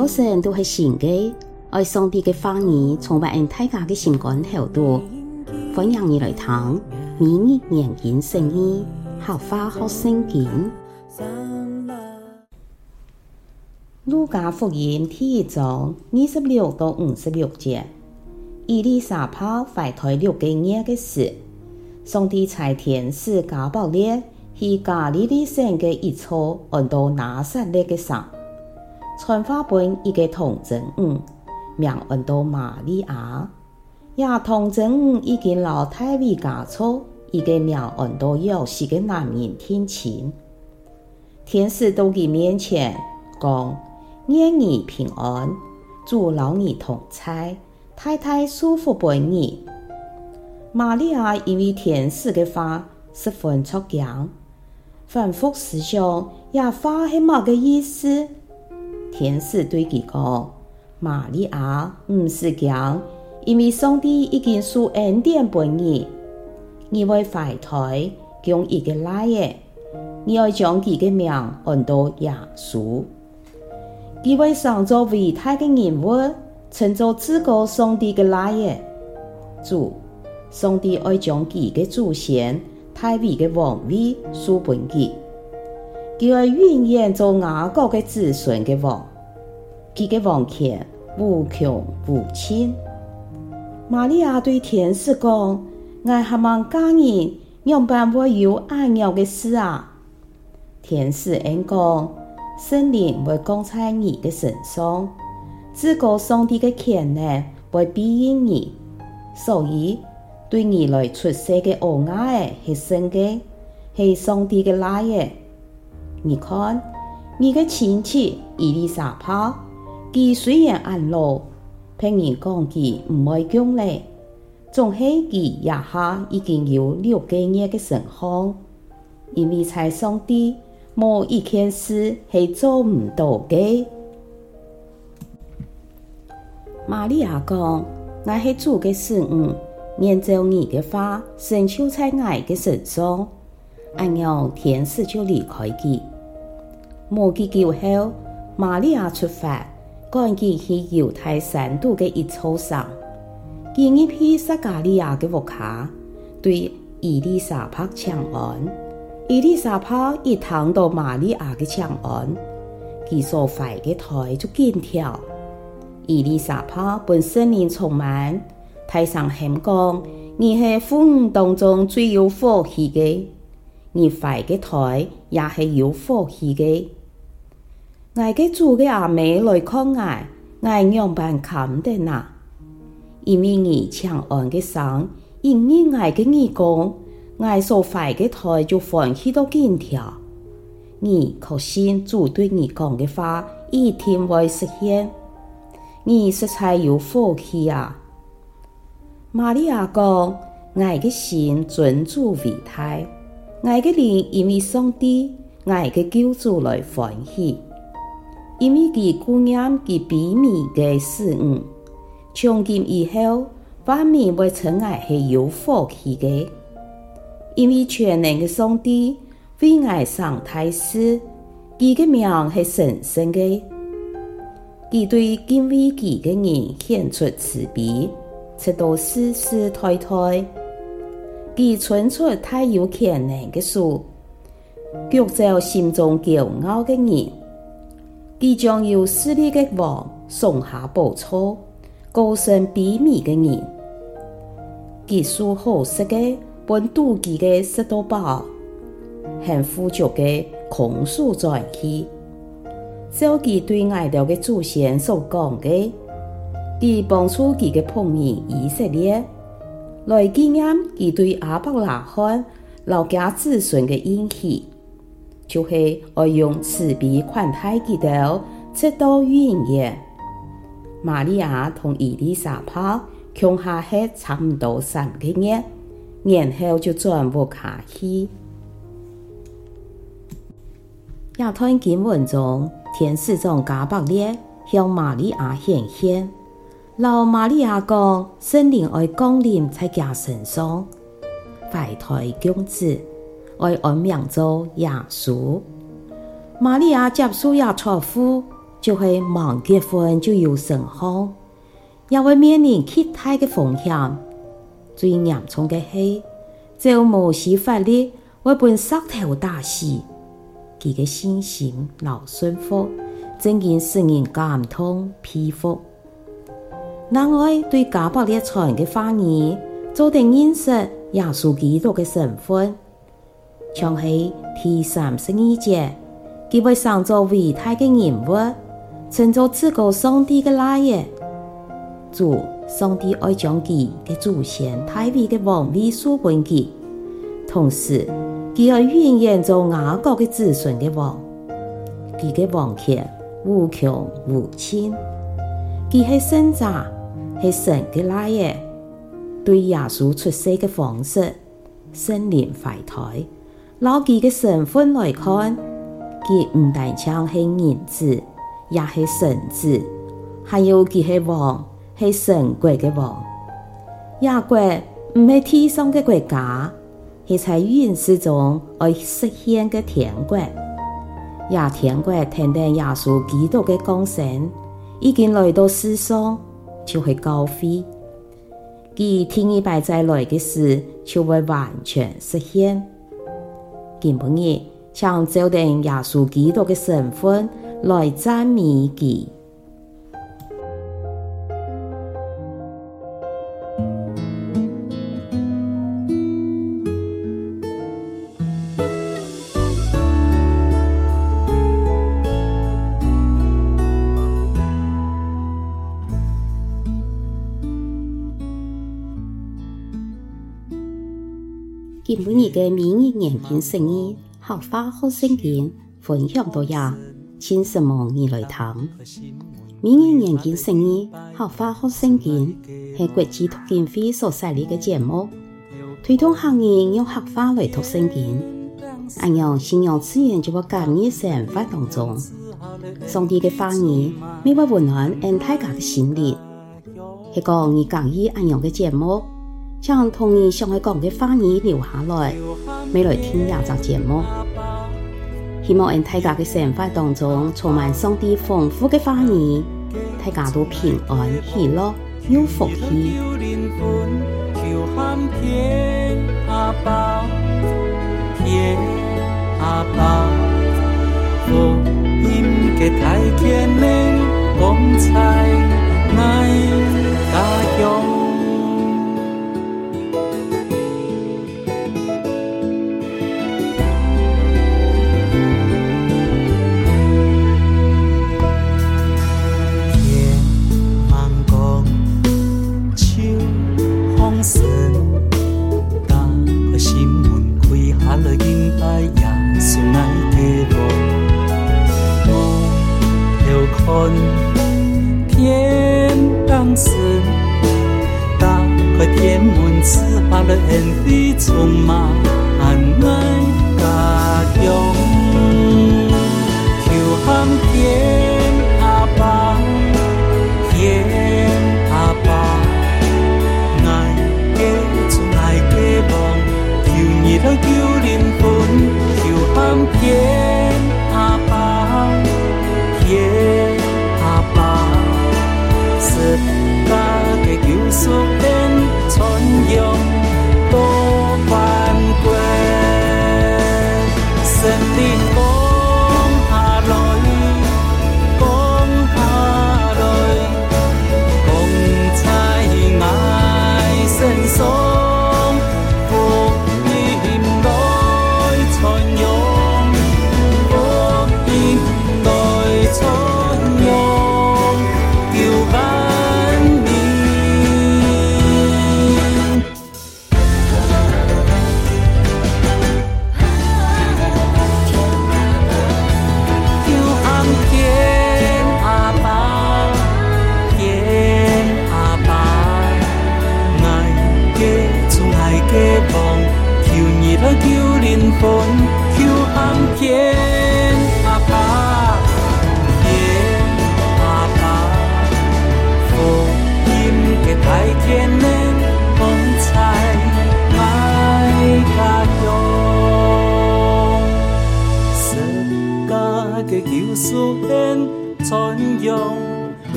早晨都是新的，爱上帝的话语充满大家的心肝头度，欢迎你来听，每日研经圣经，好话好圣经。路加福音第一章二十六到五十六节，伊丽莎白怀胎六个月的时，上帝差天使加百列去加利利省的一处安到拿撒勒的山。传话本一个童贞女，名安多玛利亚，也童贞女已经老大卫家厝一个名安多约瑟的男人听亲。天使到佢面前讲：愿你平安，祝老你同在，太太舒服本你。玛利亚因为天使的话十分出惊，反复思想，也发现么个意思。天使对佢讲：“玛利亚，唔是惊，因为上帝已经赐恩典给你，你会怀胎，将一个孩儿，你要将佢的名安到耶稣。佢会生做伟大的人物，称作至高上帝的孩儿。主，上帝爱将佢的祖先大卫的王位赐给佢。”佢会永远做雅各的子孙的王，佢的王权无穷无尽。玛利亚对天使讲：“我还望嫁人，样办会有安样的事啊？”天使应讲：“圣灵会降在你的身上，至高上帝的权能会庇荫你，所以对你来出世的儿子是圣的，是上帝的孩儿。你看，你的亲戚伊丽莎白，佢虽然安老，别人讲佢唔会讲嘞，总系佢也下已经有六个月的身份，因为在上帝冇一件事系做唔到的。玛利亚讲：“我系主的使女，念照你的话，成就在我的身上。”按样，天使就离开佢。冇几久后，玛利亚出发，赶紧去犹太山度的一处上，见一批撒加利亚的屋卡，对伊丽莎白请安。伊丽莎白一听到玛利亚的请安，佢所怀的胎就紧跳。伊丽莎白本圣灵充满，台上喊讲：你系妇女当中最有福气的，你怀的胎也系有福气的。我个主的阿妹来看我，我样办看的呐？因为你强安的生，因为我的义工，我所怀的胎就放弃到今天。你可信主对你讲的话一定会实现？你实在有福气啊！玛利亚讲：我的心尊主为大，我的灵因为上帝，我的救主来欢喜。因为佢顾念佢卑微嘅使女，从今以后，万民会称我系有福气嘅。因为全能嘅上帝为爱上大事，佢嘅名系神圣嘅。佢对敬畏佢嘅人献出慈悲，直到世世代代。佢存出太有权能嘅书，救走心中骄傲嘅人。佢将有势力的王松下宝座，高升卑微的人。佢使好色的本妒忌的拾到宝，很富足的空手转去。照佢对爱了的祖先所讲的，佢帮助佢的仆人以色列，来纪念佢对亚伯拉罕老家子孙的应许。就是爱用慈悲款待佢哋，直到永远。玛利亚同伊丽莎白共下系差不多三个月，然后就转屋卡去。亚吞经文中，天使长加百列向玛利亚显现，老玛利亚讲圣灵爱降临在家身上，怀胎供子。爱安名做耶稣，玛利亚接受亚错夫，就会忙结婚就有身后，也会面临其他的风险。最严重的是，就某些法律会被石头打死，佢嘅信心老顺服，真经使人感动佩服。另外，对加百列传的话语，做定认识耶稣基督的身份，像系第三十二节，佢会上做伟大的人物。称作至高上帝的来也，主上帝爱将其嘅祖先大卫嘅王位赐给佢，同时佢爱永远做雅各嘅子孙嘅王，佢嘅王权无穷无尽，佢系圣者，系神嘅来也。对耶稣出世嘅方式，圣灵怀胎，老佢嘅身份来看，佢唔单枪系人子。也是神子，还有佢系王，系神国嘅王。亚国唔系天上嘅国家，系在现实中而实现嘅天国。亚天国听听耶稣基督嘅降生，已经来到世上，就会高飞。佢天一摆再来嘅时，就会完全实现。今本日，将照定耶稣基督嘅身份。来赞美佢。今晡日嘅明日研经释义，客话学圣经分享到呀。请什么你来听？明日研经释义，客话学圣经，系国际读经会所设立嘅节目，推动客人用客话来读圣经。按样信仰资源就会加入生活当中，上帝嘅话语，每晚温暖俺大家嘅心灵。系讲你讲意按样嘅节目，将同意向我讲嘅翻译留下来，未来听廿集节目。希望在大家嘅生活当中充满上帝丰富嘅翻译，大家都平安喜乐有福气。天阿爸，福音给太天光彩。天堂是打开天门赐予的恩典充满爱和勇 Oh.